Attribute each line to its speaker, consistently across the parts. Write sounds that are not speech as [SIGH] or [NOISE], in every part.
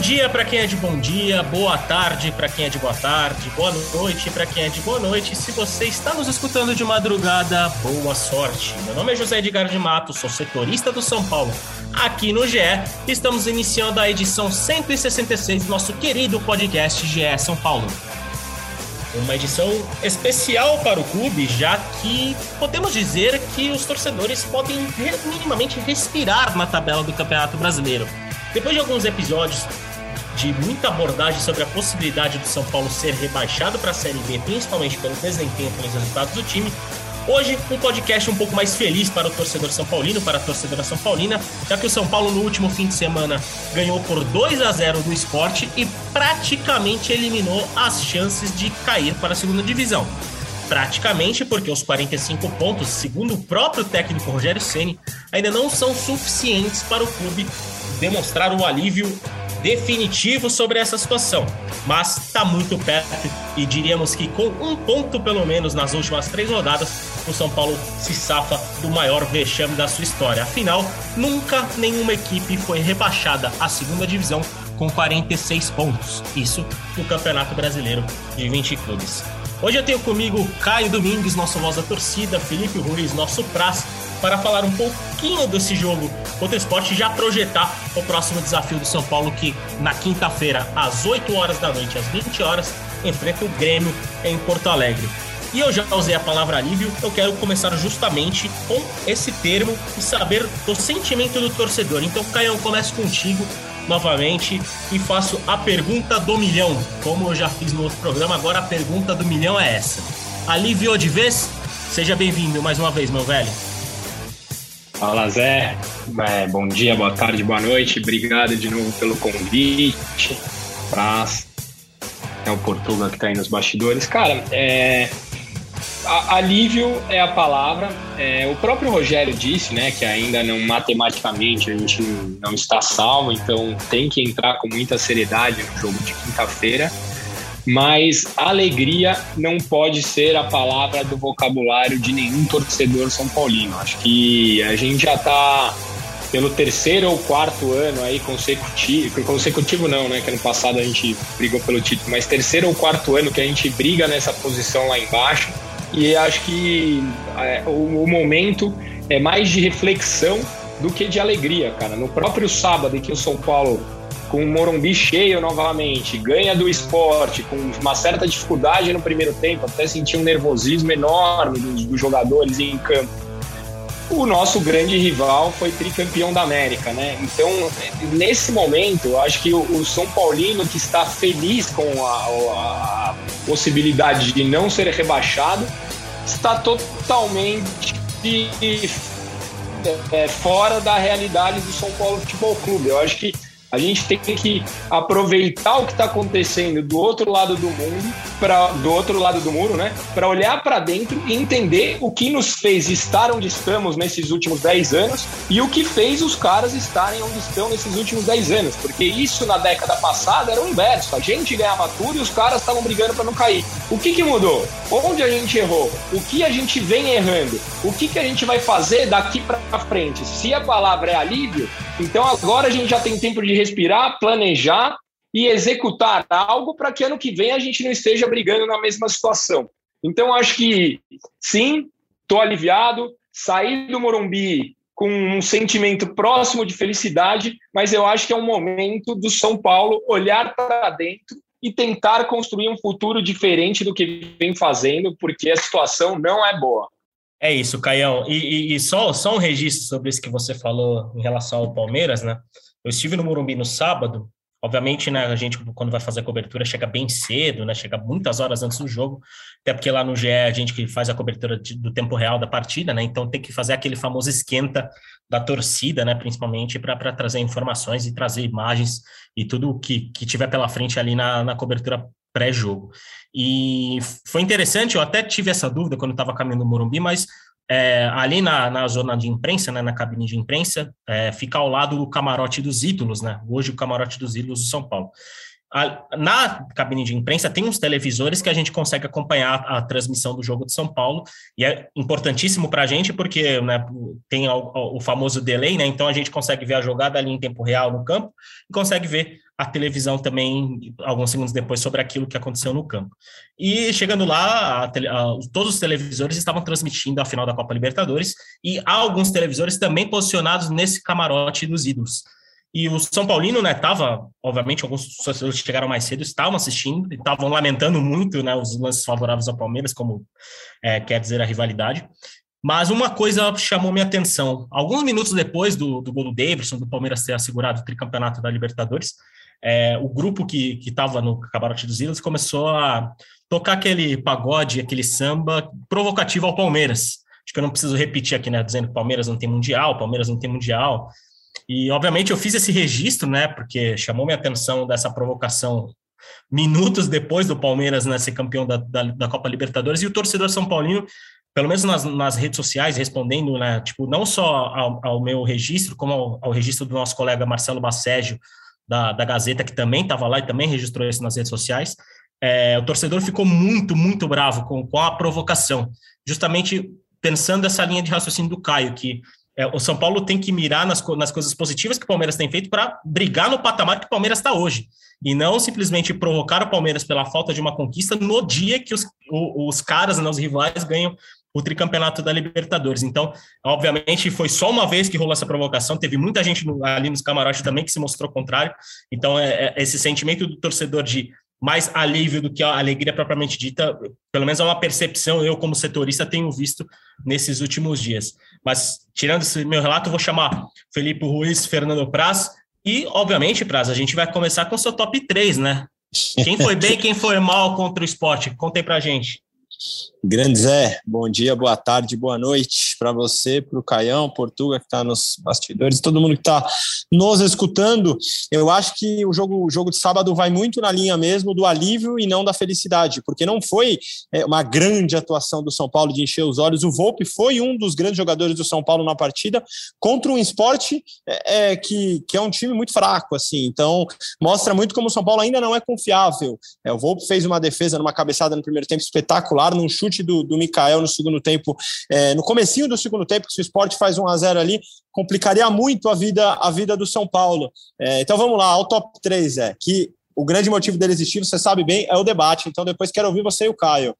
Speaker 1: Dia para quem é de bom dia, boa tarde para quem é de boa tarde, boa noite para quem é de boa noite. Se você está nos escutando de madrugada, boa sorte. Meu nome é José Edgar de Matos, sou setorista do São Paulo aqui no GE. Estamos iniciando a edição 166 do nosso querido podcast GE São Paulo. Uma edição especial para o clube, já que podemos dizer que os torcedores podem minimamente respirar na tabela do Campeonato Brasileiro. Depois de alguns episódios de muita abordagem sobre a possibilidade do São Paulo ser rebaixado para a Série B, principalmente pelo desempenho pelos resultados do time, Hoje, um podcast um pouco mais feliz para o torcedor São Paulino, para a torcedora São Paulina, já que o São Paulo no último fim de semana ganhou por 2 a 0 do esporte e praticamente eliminou as chances de cair para a segunda divisão. Praticamente porque os 45 pontos, segundo o próprio técnico Rogério Ceni, ainda não são suficientes para o clube demonstrar o alívio definitivo sobre essa situação, mas está muito perto e diríamos que com um ponto pelo menos nas últimas três rodadas, o São Paulo se safa do maior vexame da sua história. Afinal, nunca nenhuma equipe foi rebaixada à segunda divisão com 46 pontos. Isso no Campeonato Brasileiro de 20 clubes. Hoje eu tenho comigo Caio Domingues, nosso voz da torcida, Felipe Ruiz, nosso prazo para falar um pouquinho desse jogo contra o esporte e já projetar o próximo desafio do São Paulo, que na quinta-feira, às 8 horas da noite, às 20 horas, enfrenta o Grêmio em Porto Alegre. E eu já usei a palavra alívio, eu quero começar justamente com esse termo e saber do sentimento do torcedor. Então, Caião, começo contigo novamente e faço a pergunta do milhão. Como eu já fiz no outro programa, agora a pergunta do milhão é essa. Aliviou de vez? Seja bem-vindo mais uma vez, meu velho.
Speaker 2: Fala Zé, é, bom dia, boa tarde, boa noite, obrigado de novo pelo convite. Praça, é o Portuga que está aí nos bastidores. Cara, é, a, alívio é a palavra. É, o próprio Rogério disse, né, que ainda não matematicamente a gente não está salvo, então tem que entrar com muita seriedade no jogo de quinta-feira mas alegria não pode ser a palavra do vocabulário de nenhum torcedor são paulino. Acho que a gente já está pelo terceiro ou quarto ano aí consecutivo, consecutivo não, né? Que ano passado a gente brigou pelo título, mas terceiro ou quarto ano que a gente briga nessa posição lá embaixo. E acho que é, o, o momento é mais de reflexão do que de alegria, cara. No próprio sábado que o São Paulo com o Morumbi cheio novamente, ganha do esporte, com uma certa dificuldade no primeiro tempo, até sentir um nervosismo enorme dos, dos jogadores em campo. O nosso grande rival foi tricampeão da América, né? Então, nesse momento, eu acho que o, o São Paulino, que está feliz com a, a possibilidade de não ser rebaixado, está totalmente é, fora da realidade do São Paulo Futebol Clube. Eu acho que a gente tem que aproveitar o que está acontecendo do outro lado do mundo, para do outro lado do muro, né? Para olhar para dentro e entender o que nos fez estar onde estamos nesses últimos 10 anos e o que fez os caras estarem onde estão nesses últimos 10 anos. Porque isso na década passada era o inverso. A gente ganhava tudo e os caras estavam brigando para não cair. O que, que mudou? Onde a gente errou? O que a gente vem errando? O que, que a gente vai fazer daqui para frente? Se a palavra é alívio, então agora a gente já tem tempo de respirar, planejar e executar algo para que ano que vem a gente não esteja brigando na mesma situação. Então acho que sim, estou aliviado, saí do Morumbi com um sentimento próximo de felicidade, mas eu acho que é um momento do São Paulo olhar para dentro e tentar construir um futuro diferente do que vem fazendo, porque a situação não é boa.
Speaker 1: É isso, Caião. E, e, e, só, só um registro sobre isso que você falou em relação ao Palmeiras, né? Eu estive no Morumbi no sábado. Obviamente, né, a gente, quando vai fazer a cobertura, chega bem cedo, né? Chega muitas horas antes do jogo, até porque lá no GE a gente que faz a cobertura de, do tempo real da partida, né? Então tem que fazer aquele famoso esquenta da torcida, né? Principalmente para trazer informações e trazer imagens e tudo que, que tiver pela frente ali na, na cobertura pré-jogo. E foi interessante, eu até tive essa dúvida quando estava caminhando no Morumbi, mas é, ali na, na zona de imprensa, né, na cabine de imprensa, é, fica ao lado do camarote dos ídolos, né? Hoje o camarote dos ídolos do São Paulo. A, na cabine de imprensa tem uns televisores que a gente consegue acompanhar a, a transmissão do jogo de São Paulo e é importantíssimo para a gente porque né, tem o, o, famoso delay, né? Então a gente consegue ver a jogada ali em tempo real no campo e consegue ver a televisão também alguns segundos depois sobre aquilo que aconteceu no campo. E chegando lá, a, a, todos os televisores estavam transmitindo a final da Copa Libertadores e há alguns televisores também posicionados nesse camarote dos ídolos. E o São Paulino, né, tava, obviamente, alguns torcedores chegaram mais cedo, estavam assistindo, estavam lamentando muito, né, os lances favoráveis ao Palmeiras, como é, quer dizer a rivalidade. Mas uma coisa chamou minha atenção. Alguns minutos depois do, do gol do Davidson, do Palmeiras ter assegurado o tricampeonato da Libertadores, é, o grupo que estava no Camarote dos Ilhos começou a tocar aquele pagode, aquele samba provocativo ao Palmeiras. Acho que eu não preciso repetir aqui, né, dizendo que Palmeiras não tem Mundial, Palmeiras não tem Mundial. E, obviamente, eu fiz esse registro, né, porque chamou minha atenção dessa provocação minutos depois do Palmeiras né, ser campeão da, da, da Copa Libertadores, e o torcedor São Paulino, pelo menos nas, nas redes sociais, respondendo, né, tipo, não só ao, ao meu registro, como ao, ao, registro do nosso colega Marcelo Basségio, da, da Gazeta, que também estava lá e também registrou isso nas redes sociais, é, o torcedor ficou muito, muito bravo com, com a provocação, justamente pensando essa linha de raciocínio do Caio, que é, o São Paulo tem que mirar nas, nas coisas positivas que o Palmeiras tem feito para brigar no patamar que o Palmeiras está hoje. E não simplesmente provocar o Palmeiras pela falta de uma conquista no dia que os, os caras, né, os rivais, ganham o tricampeonato da Libertadores. Então, obviamente, foi só uma vez que rolou essa provocação, teve muita gente ali nos camarotes também que se mostrou contrário. Então, é, é, esse sentimento do torcedor de mais alívio do que a alegria propriamente dita, pelo menos é uma percepção, eu como setorista tenho visto nesses últimos dias. Mas, tirando esse meu relato, vou chamar Felipe Ruiz, Fernando Praz, e, obviamente, Praz, a gente vai começar com o seu top 3, né? Quem foi bem, quem foi mal contra o esporte? Contem pra gente.
Speaker 3: Grande Zé, bom dia, boa tarde, boa noite para você, para o Caião, Portuga, que está nos bastidores, todo mundo que está nos escutando. Eu acho que o jogo, o jogo de sábado vai muito na linha mesmo do alívio e não da felicidade, porque não foi é, uma grande atuação do São Paulo de encher os olhos. O Volpe foi um dos grandes jogadores do São Paulo na partida contra um esporte é, é, que, que é um time muito fraco, assim. Então, mostra muito como o São Paulo ainda não é confiável. É, o Volpe fez uma defesa numa cabeçada no primeiro tempo espetacular, num chute do, do Mikael no segundo tempo, é, no comecinho do segundo tempo, que se o esporte faz 1 a 0 ali, complicaria muito a vida, a vida do São Paulo. É, então vamos lá, ao top 3, é, que o grande motivo dele existir, você sabe bem, é o debate. Então depois quero ouvir você e o Caio.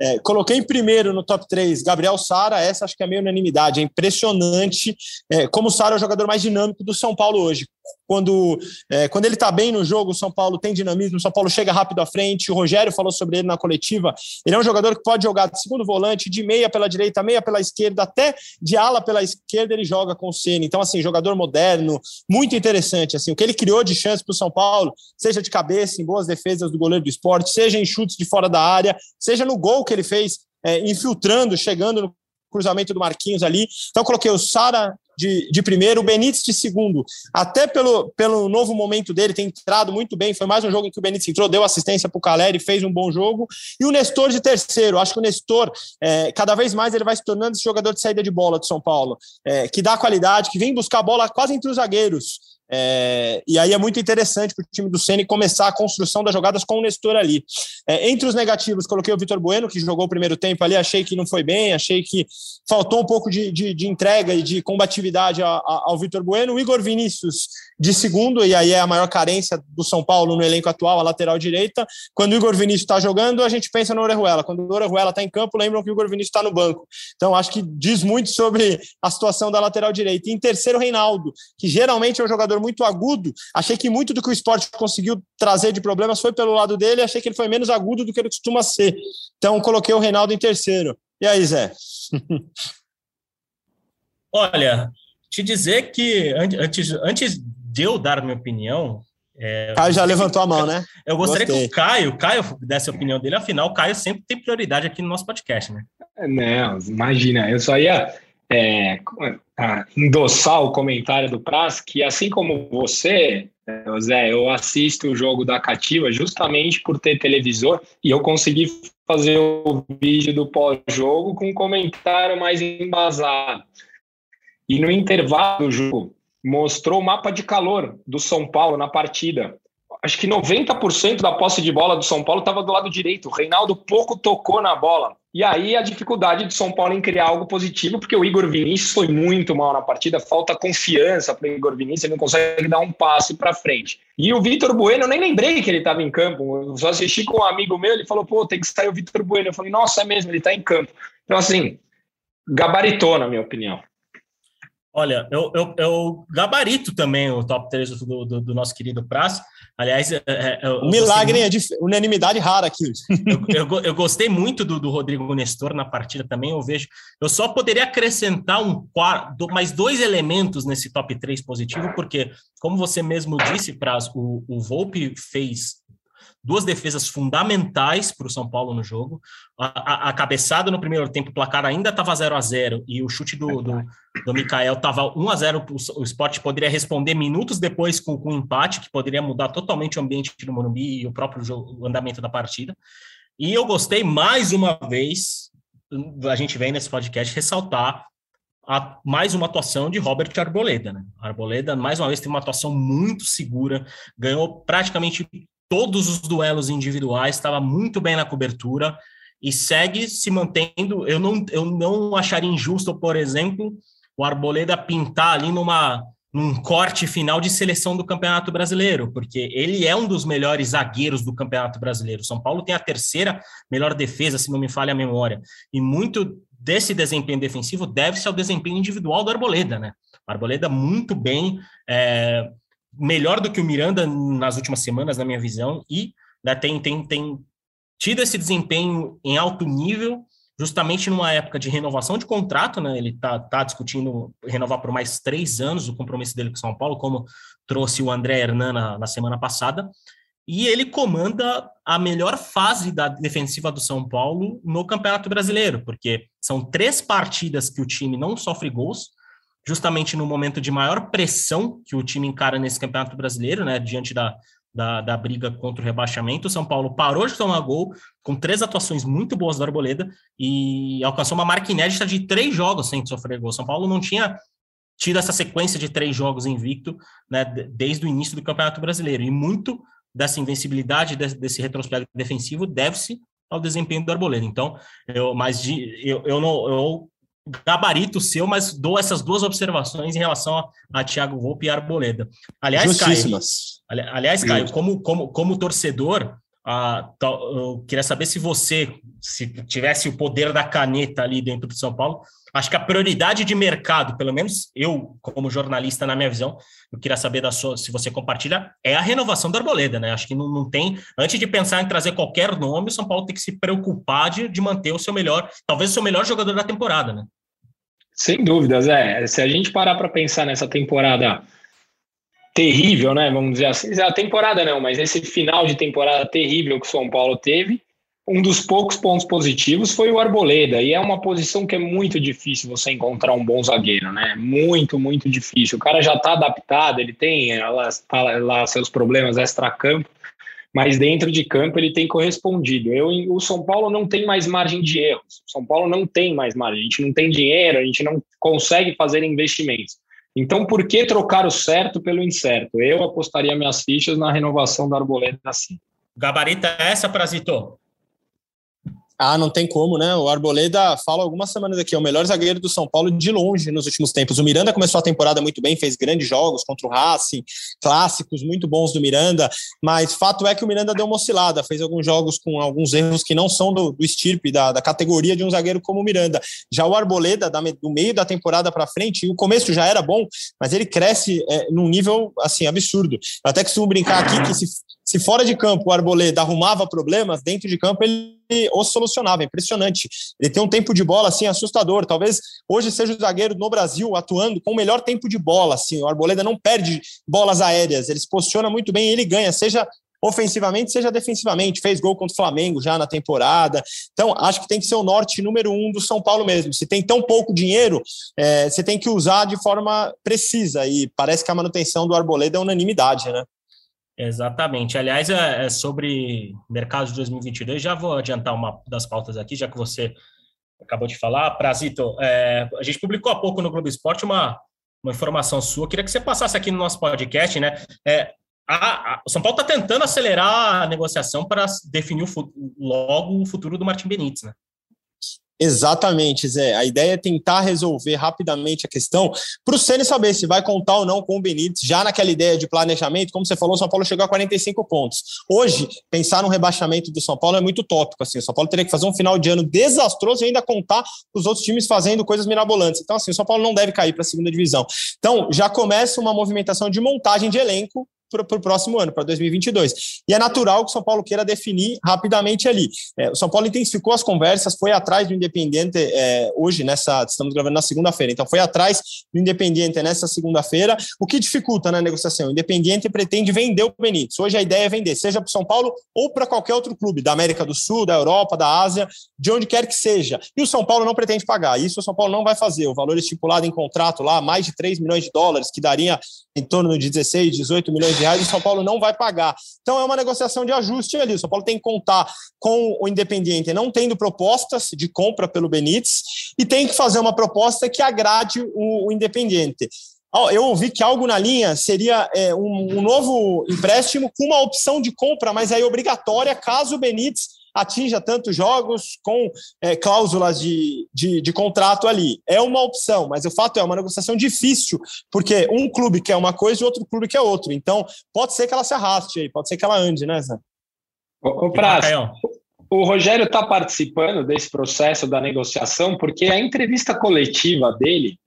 Speaker 3: É, coloquei em primeiro no top 3 Gabriel Sara, essa acho que é meio unanimidade. É impressionante é, como o Sara é o jogador mais dinâmico do São Paulo hoje. Quando, é, quando ele está bem no jogo, o São Paulo tem dinamismo, o São Paulo chega rápido à frente. O Rogério falou sobre ele na coletiva. Ele é um jogador que pode jogar de segundo volante, de meia pela direita, meia pela esquerda, até de ala pela esquerda ele joga com o Ceni. Então, assim, jogador moderno, muito interessante. Assim, o que ele criou de chance para o São Paulo, seja de cabeça, em boas defesas do goleiro do esporte, seja em chutes de fora da área, seja no gol que ele fez, é, infiltrando, chegando no cruzamento do Marquinhos ali. Então, coloquei o Sara de, de primeiro, o Benítez de segundo. Até pelo, pelo novo momento dele, tem entrado muito bem. Foi mais um jogo em que o Benítez entrou, deu assistência para o Caleri, fez um bom jogo. E o Nestor de terceiro. Acho que o Nestor, é, cada vez mais, ele vai se tornando esse jogador de saída de bola do São Paulo, é, que dá qualidade, que vem buscar a bola quase entre os zagueiros. É, e aí é muito interessante para o time do Ceni começar a construção das jogadas com o Nestor ali. É, entre os negativos, coloquei o Vitor Bueno, que jogou o primeiro tempo ali, achei que não foi bem, achei que faltou um pouco de, de, de entrega e de combatividade a, a, ao Vitor Bueno. O Igor Vinícius de segundo, e aí é a maior carência do São Paulo no elenco atual, a lateral direita. Quando o Igor Vinícius está jogando, a gente pensa no Orejuela. Quando o Orejuela está em campo, lembram que o Igor Vinícius está no banco. Então, acho que diz muito sobre a situação da lateral direita. E em terceiro, Reinaldo, que geralmente é um jogador muito agudo. Achei que muito do que o esporte conseguiu trazer de problemas foi pelo lado dele, achei que ele foi menos agudo do que ele costuma ser. Então, coloquei o Reinaldo em terceiro. E aí, Zé? [LAUGHS]
Speaker 1: Olha, te dizer que antes, antes de eu dar minha opinião.
Speaker 3: É, Caio já levantou a mão, né?
Speaker 1: Eu gostaria Gostei. que o Caio, Caio desse a opinião dele, afinal, o Caio sempre tem prioridade aqui no nosso podcast, né?
Speaker 2: Não, imagina, eu só ia é, endossar o comentário do Praz, que assim como você, É, Zé, eu assisto o jogo da Cativa justamente por ter televisor e eu consegui fazer o vídeo do pós-jogo com um comentário mais embasado. E no intervalo do jogo, mostrou o mapa de calor do São Paulo na partida. Acho que 90% da posse de bola do São Paulo estava do lado direito. O Reinaldo pouco tocou na bola. E aí a dificuldade do São Paulo em criar algo positivo, porque o Igor Vinícius foi muito mal na partida, falta confiança para o Igor Vinícius, ele não consegue dar um passo para frente. E o Vitor Bueno, eu nem lembrei que ele estava em campo, eu só assisti com um amigo meu, ele falou, pô, tem que sair o Vitor Bueno. Eu falei, nossa, é mesmo, ele está em campo. Então, assim, gabaritou, na minha opinião.
Speaker 1: Olha, eu, eu, eu, gabarito também o top 3 do, do, do nosso querido Praz. Aliás, é,
Speaker 3: é, é um milagre é de unanimidade rara aqui. [LAUGHS]
Speaker 1: Eu, eu, eu, gostei muito do, do Rodrigo Nestor na partida também. Eu vejo, eu só poderia acrescentar um mais dois elementos nesse top 3 positivo, porque, como você mesmo disse, Praz, o, o Volpe fez duas defesas fundamentais para o São Paulo no jogo. A, a, a, cabeçada no primeiro tempo, o placar ainda estava 0 a 0 e o chute do, do, do Mikael estava 1 a 0 O, esporte poderia responder minutos depois com, com um empate, que poderia mudar totalmente o ambiente do Morumbi e o próprio jogo, o andamento da partida. E eu gostei mais uma vez, a gente vem nesse podcast ressaltar a, mais uma atuação de Robert Arboleda. Né? Arboleda, mais uma vez, teve uma atuação muito segura, ganhou praticamente todos os duelos individuais, estava muito bem na cobertura e segue se mantendo. Eu não, eu não acharia injusto, por exemplo, o Arboleda pintar ali numa num corte final de seleção do Campeonato Brasileiro, porque ele é um dos melhores zagueiros do Campeonato Brasileiro. São Paulo tem a terceira melhor defesa, se não me falha a memória. E muito desse desempenho defensivo deve-se ao desempenho individual do Arboleda, né? O Arboleda muito bem, é, melhor do que o Miranda nas últimas semanas, na minha visão, e né, tem, tem, tem tido esse desempenho em alto nível, justamente numa época de renovação de contrato, né? Ele está tá discutindo renovar por mais três anos o compromisso dele com São Paulo, como trouxe o André Hernan na, na semana passada. E ele comanda a melhor fase da defensiva do São Paulo no Campeonato Brasileiro, porque são três partidas que o time não sofre gols, justamente no momento de maior pressão que o time encara nesse Campeonato Brasileiro, né, diante da, da, da, briga contra o rebaixamento. O São Paulo parou de tomar gol com três atuações muito boas da Arboleda e alcançou uma marca inédita de três jogos sem sofrer gol. São Paulo não tinha tido essa sequência de três jogos invicto né, desde o início do Campeonato Brasileiro. E muito dessa invencibilidade, desse, desse retrospecto defensivo, deve-se ao desempenho do Arboleda. Então, eu, mas de, eu, eu, não, eu gabarito seu, mas dou essas duas observações em relação a, a Thiago Volpe e Arboleda. Aliás, Caio, aliás, Caio, como, como, como torcedor, ah, eu queria saber se você, se tivesse o poder da caneta ali dentro de São Paulo, acho que a prioridade de mercado, pelo menos eu, como jornalista, na minha visão, eu queria saber da sua, se você compartilha, é a renovação da Arboleda, né? Acho que não, não tem, antes de pensar em trazer qualquer nome, o São Paulo tem que se preocupar de, de manter o seu melhor, talvez o seu melhor jogador da temporada, né?
Speaker 2: Sem dúvidas, é. Se a gente parar para pensar nessa temporada terrível, né? Vamos dizer assim, a temporada não, mas esse final de temporada terrível que o São Paulo teve, um dos poucos pontos positivos foi o Arboleda, e é uma posição que é muito difícil você encontrar um bom zagueiro, né? Muito, muito difícil. O cara já está adaptado, ele tem lá, lá seus problemas extra-campo, mas dentro de campo ele tem correspondido. Eu, o São Paulo não tem mais margem de erros. O São Paulo não tem mais margem. A gente não tem dinheiro, a gente não consegue fazer investimentos. Então, por que trocar o certo pelo incerto? Eu apostaria minhas fichas na renovação da Arboleda assim.
Speaker 1: Gabarita essa, Prazito?
Speaker 3: Ah, não tem como, né? O Arboleda fala algumas semanas aqui, é o melhor zagueiro do São Paulo de longe nos últimos tempos. O Miranda começou a temporada muito bem, fez grandes jogos contra o Racing, clássicos muito bons do Miranda, mas fato é que o Miranda deu uma oscilada, fez alguns jogos com alguns erros que não são do, do estirpe, da, da categoria de um zagueiro como o Miranda. Já o Arboleda, da, do meio da temporada para frente, o começo já era bom, mas ele cresce é, num nível assim absurdo. Eu até costumo brincar aqui que se se fora de campo o Arboleda arrumava problemas, dentro de campo ele os solucionava. É impressionante. Ele tem um tempo de bola assim assustador. Talvez hoje seja o zagueiro no Brasil atuando com o melhor tempo de bola. Assim, o Arboleda não perde bolas aéreas. Ele se posiciona muito bem e ele ganha, seja ofensivamente, seja defensivamente. Fez gol contra o Flamengo já na temporada. Então, acho que tem que ser o norte número um do São Paulo mesmo. Se tem tão pouco dinheiro, é, você tem que usar de forma precisa. E parece que a manutenção do Arboleda é unanimidade, né?
Speaker 1: Exatamente. Aliás, é, é sobre mercado de 2022, já vou adiantar uma das pautas aqui, já que você acabou de falar. Prazito, é, a gente publicou há pouco no Globo Esporte uma, uma informação sua. Queria que você passasse aqui no nosso podcast, né? É, a, a, o São Paulo está tentando acelerar a negociação para definir o, logo o futuro do Martin Benítez, né?
Speaker 3: Exatamente, Zé. A ideia é tentar resolver rapidamente a questão para o Ceni saber se vai contar ou não com o Benítez, já naquela ideia de planejamento, como você falou, o São Paulo chegou a 45 pontos. Hoje, pensar no rebaixamento do São Paulo é muito tópico. Assim, o São Paulo teria que fazer um final de ano desastroso e ainda contar os outros times fazendo coisas mirabolantes. Então, assim, o São Paulo não deve cair para a segunda divisão. Então, já começa uma movimentação de montagem de elenco para o próximo ano, para 2022. E é natural que o São Paulo queira definir rapidamente ali. É, o São Paulo intensificou as conversas, foi atrás do Independiente é, hoje, nessa estamos gravando na segunda-feira, então foi atrás do Independiente nessa segunda-feira, o que dificulta na negociação. O Independiente pretende vender o Benítez. Hoje a ideia é vender, seja para o São Paulo ou para qualquer outro clube, da América do Sul, da Europa, da Ásia, de onde quer que seja. E o São Paulo não pretende pagar. Isso o São Paulo não vai fazer. O valor estipulado em contrato lá, mais de 3 milhões de dólares, que daria em torno de 16, 18 milhões de reais, o São Paulo não vai pagar. Então é uma negociação de ajuste ali. O São Paulo tem que contar com o Independiente não tendo propostas de compra pelo Benítez e tem que fazer uma proposta que agrade o, o Independiente. Eu ouvi que algo na linha seria é, um, um novo empréstimo com uma opção de compra, mas aí obrigatória caso o Benítez atinja tantos jogos com é, cláusulas de, de, de, contrato ali. É uma opção, mas o fato é uma negociação difícil, porque um clube quer uma coisa e outro clube quer outro. Então, pode ser que ela se arraste aí, pode ser que ela ande, né, Zé?
Speaker 2: Ô, Praz, o Rogério está participando desse processo da negociação porque a entrevista coletiva dele,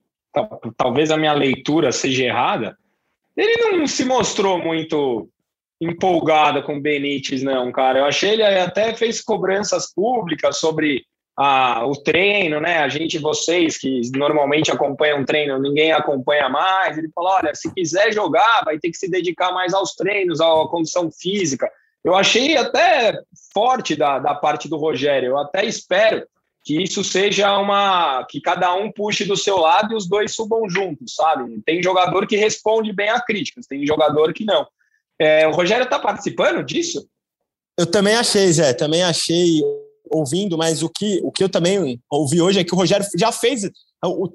Speaker 2: talvez a minha leitura seja errada, ele não se mostrou muito empolgada com o Benítez, não, cara. Eu achei ele até fez cobranças públicas sobre a, o treino, né? A gente, vocês que normalmente acompanham treino, ninguém acompanha mais. Ele falou: olha, se quiser jogar, vai ter que se dedicar mais aos treinos, à condição física. Eu achei até forte da, da parte do Rogério. Eu até espero que isso seja uma. que cada um puxe do seu lado e os dois subam juntos, sabe? Tem jogador que responde bem a críticas, tem jogador que não. É, o Rogério está participando disso?
Speaker 3: Eu também achei, Zé, também achei ouvindo, mas o que, o que eu também ouvi hoje é que o Rogério já fez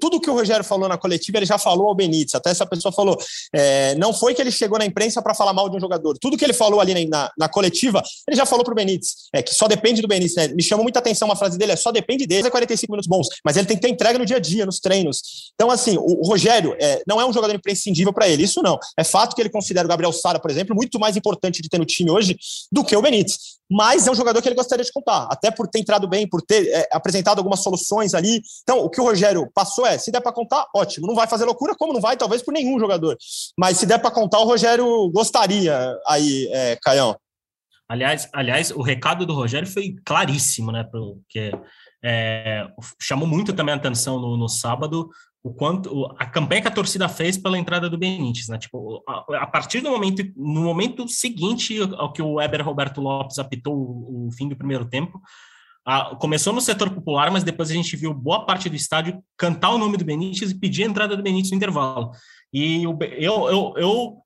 Speaker 3: tudo que o Rogério falou na coletiva, ele já falou ao Benítez. Até essa pessoa falou. É, não foi que ele chegou na imprensa para falar mal de um jogador. Tudo que ele falou ali na, na coletiva, ele já falou para o Benítez. É que só depende do Benítez. Né? Me chamou muita atenção uma frase dele: é só depende dele. É 45 minutos bons, mas ele tem que ter entrega no dia a dia, nos treinos. Então, assim, o, o Rogério é, não é um jogador imprescindível para ele. Isso não. É fato que ele considera o Gabriel Sara, por exemplo, muito mais importante de ter no time hoje do que o Benítez mas é um jogador que ele gostaria de contar, até por ter entrado bem, por ter é, apresentado algumas soluções ali. Então, o que o Rogério passou é: se der para contar, ótimo. Não vai fazer loucura, como não vai, talvez, por nenhum jogador. Mas se der para contar, o Rogério gostaria aí, é, Caião.
Speaker 1: Aliás, aliás, o recado do Rogério foi claríssimo, né? Porque é, chamou muito também a atenção no, no sábado o quanto a campanha que a torcida fez pela entrada do Benítez, né? Tipo, a, a, partir do momento no momento seguinte ao que o Weber Roberto Lopes apitou o, o fim do primeiro tempo, a, começou no setor popular, mas depois a gente viu boa parte do estádio cantar o nome do Benítez e pedir a entrada do Benítez no intervalo. E eu eu, eu, eu,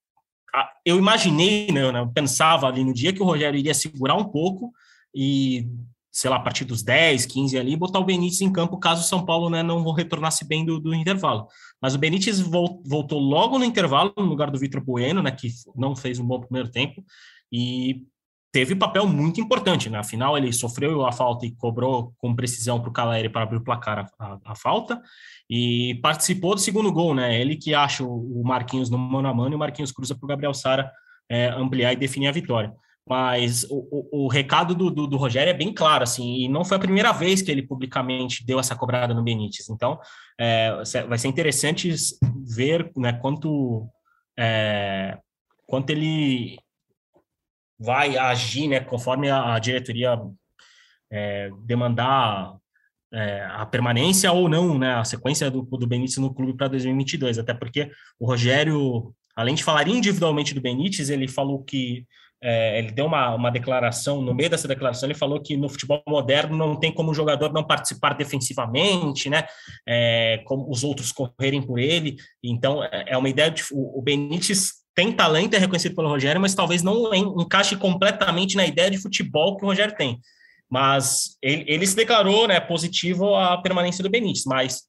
Speaker 1: eu imaginei, né, eu pensava ali no dia que o Rogério iria segurar um pouco e sei lá, a partir dos 10, 15 ali, botar o Benítez em campo caso o São Paulo né, não retornasse bem do, do intervalo. Mas o Benítez voltou logo no intervalo, no lugar do Vitor Bueno, né, que não fez um bom primeiro tempo, e teve papel muito importante. Né? final, ele sofreu a falta e cobrou com precisão para o Caleri para abrir o placar a, a, a, falta, e participou do segundo gol, né? Ele que acha o Marquinhos no mano a mano e o Marquinhos cruza para o Gabriel Sara é, ampliar e definir a vitória. Mas o, o, o recado do, do, do, Rogério é bem claro, assim, e não foi a primeira vez que ele publicamente deu essa cobrada no Benítez. Então, é, vai ser interessante ver né, quanto, é, quanto ele vai agir, né, conforme a, diretoria é, demandar é, a permanência ou não, né, a sequência do, do Benítez no clube para 2022. Até porque o Rogério, além de falar individualmente do Benítez, ele falou que é, ele deu uma, uma declaração, no meio dessa declaração, ele falou que no futebol moderno não tem como o jogador não participar defensivamente, né? É, como os outros correrem por ele. Então, é, é uma ideia de. O, o Benítez tem talento, é reconhecido pelo Rogério, mas talvez não encaixe completamente na ideia de futebol que o Rogério tem. Mas ele, ele se declarou né, positivo à permanência do Benítez, mas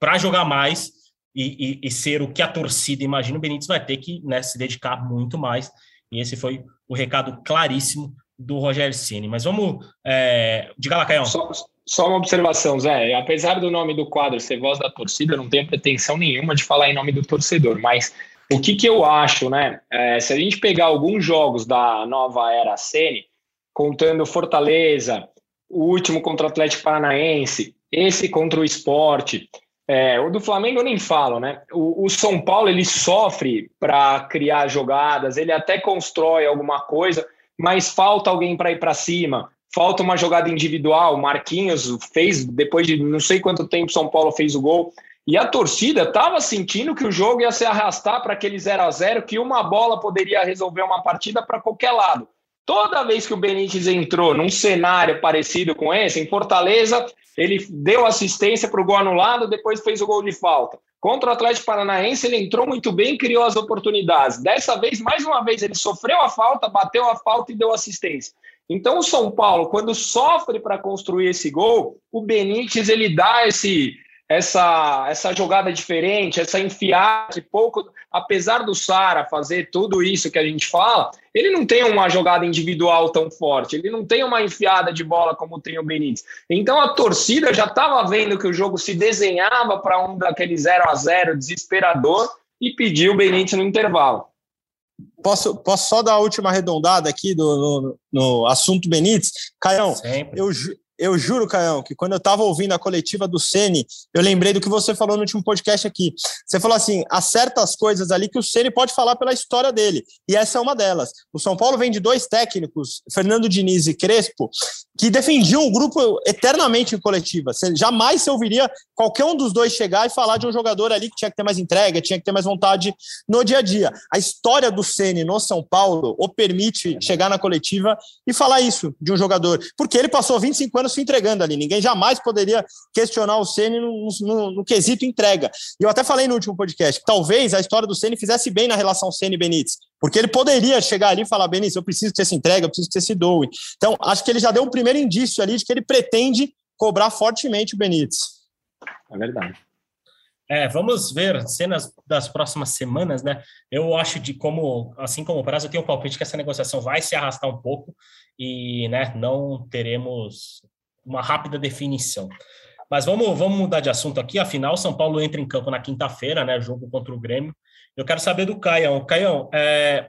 Speaker 1: para jogar mais e, e, e, ser o que a torcida imagina, o Benítez vai ter que né, se dedicar muito mais. E esse foi o recado claríssimo do Rogério Ceni. Mas vamos. É... Diga lá, Caião.
Speaker 2: Só, só uma observação, Zé. Apesar do nome do quadro ser voz da torcida, eu não tenho pretensão nenhuma de falar em nome do torcedor, mas o que, que eu acho, né? É, se a gente pegar alguns jogos da nova era Ceni, contando Fortaleza, o último contra o Atlético Paranaense, esse contra o Esporte, é, o do Flamengo eu nem falo, né? O, o São Paulo ele sofre para criar jogadas, ele até constrói alguma coisa, mas falta alguém para ir para cima, falta uma jogada individual. Marquinhos fez, depois de não sei quanto tempo São Paulo fez o gol, e a torcida estava sentindo que o jogo ia se arrastar para aquele 0 a 0 que uma bola poderia resolver uma partida para qualquer lado. Toda vez que o Benítez entrou num cenário parecido com esse, em Fortaleza, ele deu assistência para o gol anulado, depois fez o gol de falta. Contra o Atlético Paranaense, ele entrou muito bem, criou as oportunidades. Dessa vez, mais uma vez, ele sofreu a falta, bateu a falta e deu assistência. Então, o São Paulo, quando sofre para construir esse gol, o Benítez ele dá esse essa, essa jogada diferente, essa enfiada que pouco, apesar do Sara fazer tudo isso que a gente fala, ele não tem uma jogada individual tão forte, ele não tem uma enfiada de bola como tem o Benítez. Então a torcida já estava vendo que o jogo se desenhava para um daquele 0 a 0 desesperador e pediu o Benítez no intervalo.
Speaker 3: Posso, posso só dar a última arredondada aqui do, no, no assunto Benítez? Caião, eu, eu juro, Caião, que quando eu estava ouvindo a coletiva do Ceni, eu lembrei do que você falou no último podcast aqui. Você falou assim: há certas coisas ali que o Ceni pode falar pela história dele, e essa é uma delas. O São Paulo vem de dois técnicos, Fernando Diniz e Crespo, que defendiam o grupo eternamente em coletiva. Você, jamais você ouviria qualquer um dos dois chegar e falar de um jogador ali que tinha que ter mais entrega, tinha que ter mais vontade no dia a dia. A história do Ceni no São Paulo o permite chegar na coletiva e falar isso de um jogador, porque ele passou 25 anos se entregando ali. Ninguém jamais poderia questionar o Ceni no, no, no, quesito entrega. E eu até falei no último podcast que talvez a história do Ceni fizesse bem na relação Ceni Benítez, porque ele poderia chegar ali e falar: Benítez, eu preciso que você se entregue, eu preciso que você se doe. Então, acho que ele já deu um primeiro indício ali de que ele pretende cobrar fortemente o Benítez.
Speaker 2: É verdade.
Speaker 1: É, vamos ver cenas das próximas semanas, né? Eu acho de como, assim como o prazo, eu tenho o palpite que essa negociação vai se arrastar um pouco e, né, não teremos uma rápida definição. Mas vamos, vamos mudar de assunto aqui. Afinal, São Paulo entra em campo na quinta-feira, né? Jogo contra o Grêmio. Eu quero saber do Caião. Caião, é,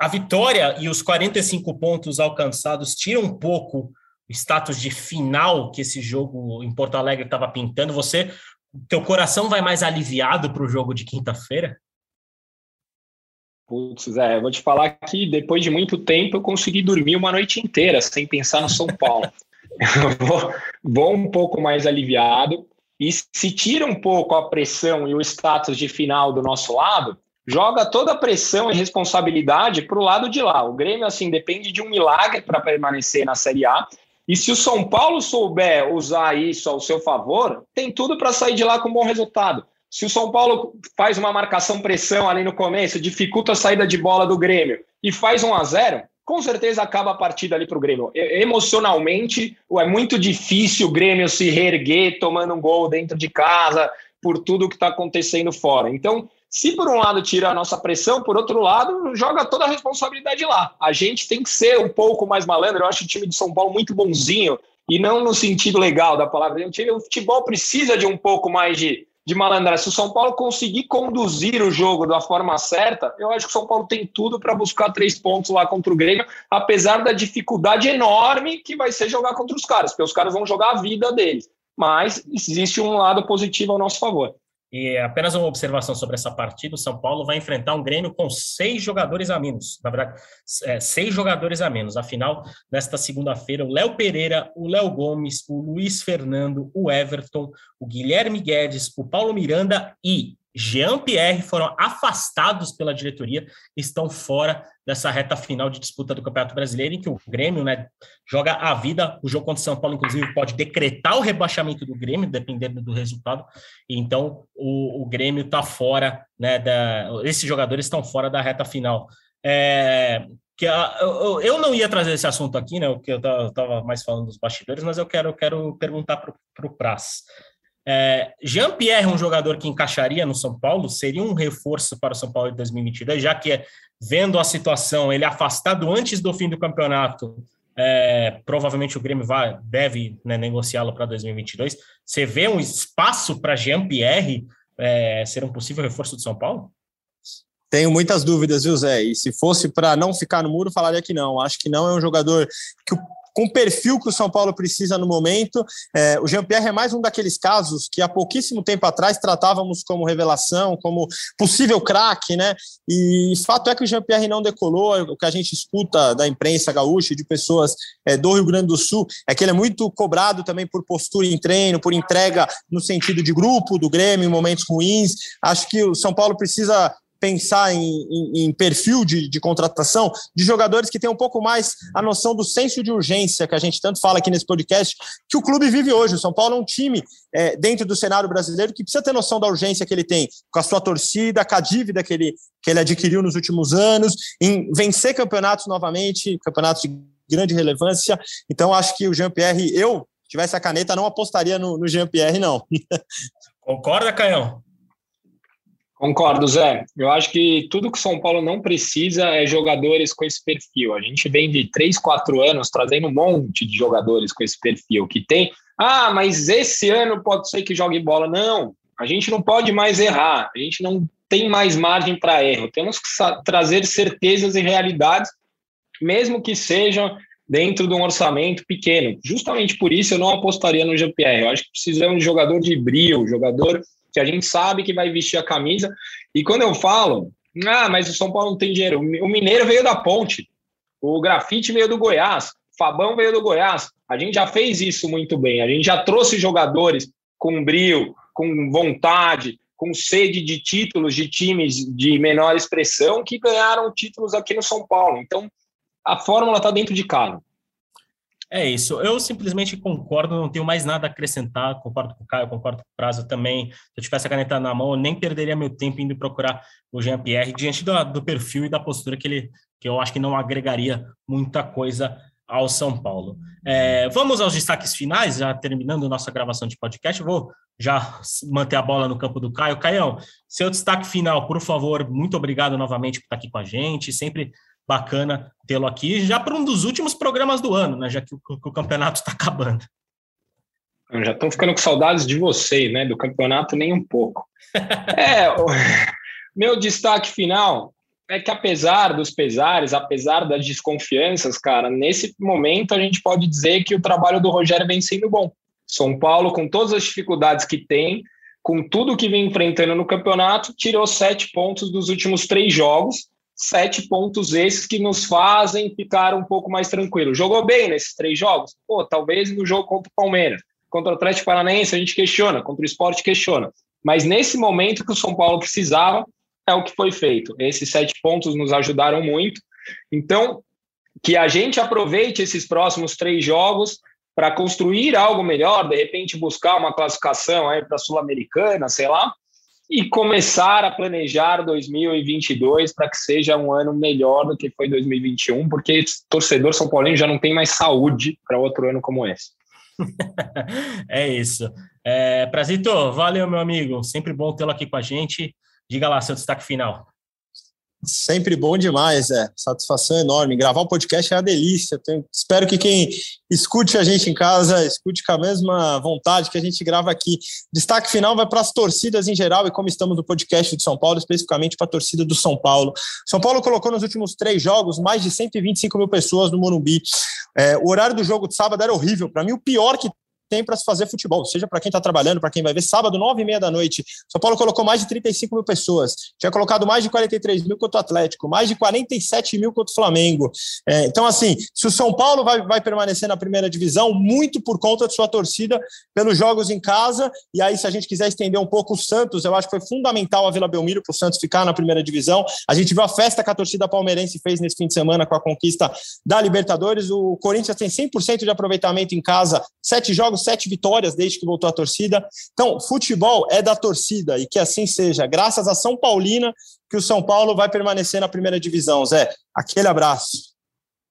Speaker 1: a vitória e os 45 pontos alcançados tiram um pouco o status de final que esse jogo em Porto Alegre estava pintando. Você, teu coração vai mais aliviado para o jogo de quinta-feira?
Speaker 2: Putz, eu vou te falar que depois de muito tempo eu consegui dormir uma noite inteira sem pensar no São Paulo. [LAUGHS] vou, vou um pouco mais aliviado. E se tira um pouco a pressão e o status de final do nosso lado, joga toda a pressão e responsabilidade para o lado de lá. O Grêmio, assim, depende de um milagre para permanecer na Série A. E se o São Paulo souber usar isso ao seu favor, tem tudo para sair de lá com um bom resultado. Se o São Paulo faz uma marcação-pressão ali no começo, dificulta a saída de bola do Grêmio e faz 1 a 0 com certeza acaba a partida ali para o Grêmio. Emocionalmente, é muito difícil o Grêmio se reerguer tomando um gol dentro de casa por tudo que está acontecendo fora. Então, se por um lado tira a nossa pressão, por outro lado, joga toda a responsabilidade lá. A gente tem que ser um pouco mais malandro. Eu acho o time de São Paulo muito bonzinho, e não no sentido legal da palavra. O, futebol precisa de um pouco mais de de malandragem. Se o São Paulo conseguir conduzir o jogo da forma certa, eu acho que o São Paulo tem tudo para buscar três pontos lá contra o Grêmio, apesar da dificuldade enorme que vai ser jogar contra os caras, porque os caras vão jogar a vida deles. Mas existe um lado positivo ao nosso favor.
Speaker 1: E apenas uma observação sobre essa partida: o São Paulo vai enfrentar um Grêmio com seis jogadores a menos. Na verdade, é, seis jogadores a menos. Afinal, nesta segunda-feira, o Léo Pereira, o Léo Gomes, o Luiz Fernando, o Everton, o Guilherme Guedes, o Paulo Miranda e Jean-Pierre foram afastados pela diretoria, estão fora dessa reta final de disputa do Campeonato Brasileiro, em que o Grêmio né, joga a vida. O jogo contra o São Paulo, inclusive, pode decretar o rebaixamento do Grêmio, dependendo do resultado. Então, o, o Grêmio está fora, né? Da, esses jogadores estão fora da reta final. É, que a, eu, eu, não ia trazer esse assunto aqui, né? O que eu estava mais falando dos bastidores, mas eu quero, eu quero perguntar para o Praz. É, Jean-Pierre um jogador que encaixaria no São Paulo, seria um reforço para o São Paulo de 2022, já que, vendo a situação, ele é afastado antes do fim do campeonato, é, provavelmente o Grêmio vai, deve né, negociá-lo para 2022. Você vê um espaço para Jean-Pierre é, ser um possível reforço do São Paulo?
Speaker 3: Tenho muitas dúvidas, viu, Zé? E se fosse para não ficar no muro, falaria que não. Acho que não é um jogador que o com o perfil que o São Paulo precisa no momento. É, o Jean-Pierre é mais um daqueles casos que há pouquíssimo tempo atrás tratávamos como revelação, como possível craque, né? E fato é que o Jean-Pierre não decolou. O que a gente escuta da imprensa gaúcha, de pessoas é, do Rio Grande do Sul, é que ele é muito cobrado também por postura em treino, por entrega no sentido de grupo do Grêmio em momentos ruins. Acho que o São Paulo precisa pensar em, em, em perfil de, de, contratação de jogadores que têm um pouco mais a noção do senso de urgência que a gente tanto fala aqui nesse podcast, que o clube vive hoje. O São Paulo é um time é, dentro do cenário brasileiro que precisa ter noção da urgência que ele tem com a sua torcida, com a dívida que ele, que ele adquiriu nos últimos anos, em vencer campeonatos novamente, campeonatos de grande relevância. Então, acho que o Jean-Pierre, eu tivesse a caneta, não apostaria no, no Jean-Pierre, não. [LAUGHS]
Speaker 1: Concorda, Canhão?
Speaker 2: Concordo, Zé. Eu acho que tudo que o São Paulo não precisa é jogadores com esse perfil. A gente vem de três, quatro anos trazendo um monte de jogadores com esse perfil que tem. Ah, mas esse ano pode ser que jogue bola. Não, a gente não pode mais errar. A gente não tem mais margem para erro. Temos que trazer certezas e realidades, mesmo que sejam dentro de um orçamento pequeno. Justamente por isso eu não apostaria no GPR. Eu acho que precisamos de jogador de brilho, jogador que a gente sabe que vai vestir a camisa. E quando eu falo, ah, mas o São Paulo não tem dinheiro, o Mineiro veio da Ponte, o Grafite veio do Goiás, o Fabão veio do Goiás. A gente já fez isso muito bem, a gente já trouxe jogadores com brilho, com vontade, com sede de títulos de times de menor expressão que ganharam títulos aqui no São Paulo. Então, a fórmula está dentro de casa.
Speaker 1: É isso. Eu simplesmente concordo, não tenho mais nada a acrescentar. Concordo com o Caio, concordo com o Prazo também. Se eu tivesse a caneta na mão, eu nem perderia meu tempo indo procurar o Jean-Pierre diante do, do, perfil e da postura que ele, que eu acho que não agregaria muita coisa ao São Paulo. É, vamos aos destaques finais, já terminando nossa gravação de podcast. Vou já manter a bola no campo do Caio. Caião, seu destaque final, por favor. Muito obrigado novamente por estar aqui com a gente. Sempre bacana tê-lo aqui, já para um dos últimos programas do ano, né? Já que o, que o campeonato está acabando.
Speaker 2: Já estão ficando com saudades de vocês, né? Do campeonato nem um pouco. [LAUGHS] é, o, [LAUGHS] meu destaque final é que apesar dos pesares, apesar das desconfianças, cara, nesse momento a gente pode dizer que o trabalho do Rogério vem sendo bom. São Paulo, com todas as dificuldades que tem, com tudo que vem enfrentando no campeonato, tirou sete pontos dos últimos três jogos sete pontos esses que nos fazem ficar um pouco mais tranquilo. Jogou bem nesses três jogos? Pô, talvez no jogo contra o Palmeiras. Contra o Atlético Paranaense a gente questiona, contra o esporte questiona. Mas nesse momento que o São Paulo precisava, é o que foi feito. Esses sete pontos nos ajudaram muito. Então, que a gente aproveite esses próximos três jogos para construir algo melhor, de repente buscar uma classificação aí para a Sul-Americana, sei lá, e começar a planejar 2022 para que seja um ano melhor do que foi 2021, porque torcedor São Paulino já não tem mais saúde para outro ano como esse. [LAUGHS]
Speaker 1: é isso. É, Prazito, valeu, meu amigo. Sempre bom tê-lo aqui com a gente. Diga lá seu destaque final.
Speaker 3: Sempre bom demais, é. Satisfação enorme. Gravar um podcast é uma delícia. Tenho, espero que quem escute a gente em casa escute com a mesma vontade que a gente grava aqui. Destaque final vai para as torcidas em geral e como estamos no podcast de São Paulo, especificamente para a torcida do São Paulo. São Paulo colocou nos últimos três jogos mais de 125 mil pessoas no Morumbi. É, o horário do jogo de sábado era horrível. Para mim, o pior que tem para se fazer futebol, seja para quem está trabalhando, para quem vai ver. Sábado, nove e meia da noite, São Paulo colocou mais de 35 mil pessoas, tinha colocado mais de 43 mil contra o Atlético, mais de 47 mil contra o Flamengo. É, então, assim, se o São Paulo vai, vai permanecer na primeira divisão, muito por conta de sua torcida, pelos jogos em casa, e aí, se a gente quiser estender um pouco o Santos, eu acho que foi fundamental a Vila Belmiro para o Santos ficar na primeira divisão. A gente viu a festa que a torcida palmeirense fez nesse fim de semana com a conquista da Libertadores. O Corinthians tem 100% de aproveitamento em casa, sete jogos, sete vitórias desde que voltou a torcida. Então, futebol é da torcida e que assim seja. Graças a São Paulina que o São Paulo vai permanecer na primeira divisão. Zé, aquele abraço.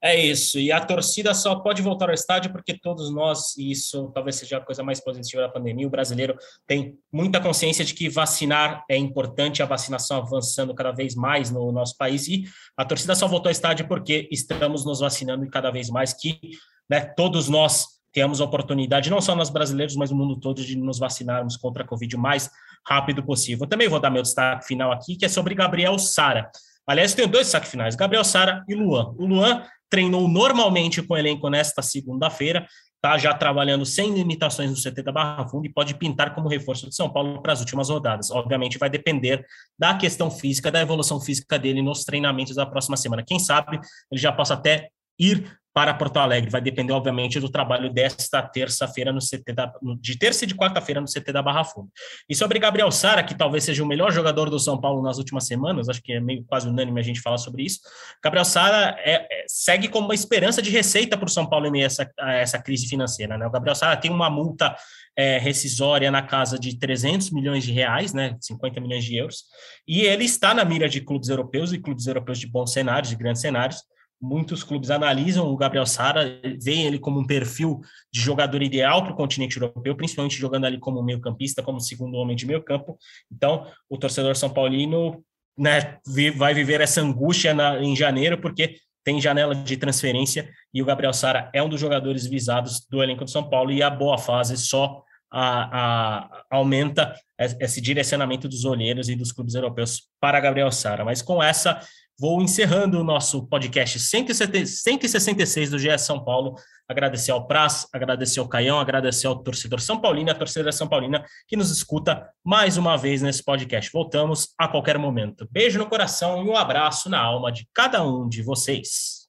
Speaker 1: É isso, e a torcida só pode voltar ao estádio porque todos nós, e isso talvez seja a coisa mais positiva da pandemia, o brasileiro tem muita consciência de que vacinar é importante, a vacinação avançando cada vez mais no nosso país, e a torcida só voltou ao estádio porque estamos nos vacinando e cada vez mais que né, todos nós temos a oportunidade, não só nós brasileiros, mas no mundo todo, de nos vacinarmos contra a Covid o mais rápido possível. Eu também vou dar meu destaque final aqui, que é sobre Gabriel Sara. Aliás, tenho dois destaques finais, Gabriel Sara e Luan. O Luan treinou normalmente com o elenco nesta segunda-feira, está já trabalhando sem limitações no CT da Barra Funda e pode pintar como reforço de São Paulo para as últimas rodadas. Obviamente vai depender da questão física, da evolução física dele nos treinamentos da próxima semana. Quem sabe ele já possa até ir para Porto Alegre. Vai depender, obviamente, do trabalho desta terça-feira no CT da. de terça e de quarta-feira no CT da Barra Funda. E sobre Gabriel Sara, que talvez seja o melhor jogador do São Paulo nas últimas semanas, acho que é meio quase unânime a gente falar sobre isso. Gabriel Sara é, é, segue como uma esperança de receita para o São Paulo em meio a essa, essa crise financeira. Né? O Gabriel Sara tem uma multa é, rescisória na casa de 300 milhões de reais, né, 50 milhões de euros, e ele está na mira de clubes europeus e clubes europeus de bons cenários, de grandes cenários, muitos clubes analisam o Gabriel Sara, veem ele como um perfil de jogador ideal para o continente europeu, principalmente jogando ali como meio-campista, como segundo homem de meio-campo. Então, o torcedor são paulino né, vai viver essa angústia na, em janeiro, porque tem janela de transferência e o Gabriel Sara é um dos jogadores visados do elenco de São Paulo e a boa fase só a, a, aumenta esse direcionamento dos olheiros e dos clubes europeus para Gabriel Sara. Mas com essa Vou encerrando o nosso podcast 166 do GE São Paulo. Agradecer ao Praz, agradecer ao Caião, agradecer ao torcedor São Paulino, a torcedora São Paulina que nos escuta mais uma vez nesse podcast. Voltamos a qualquer momento. Beijo no coração e um abraço na alma de cada um de vocês.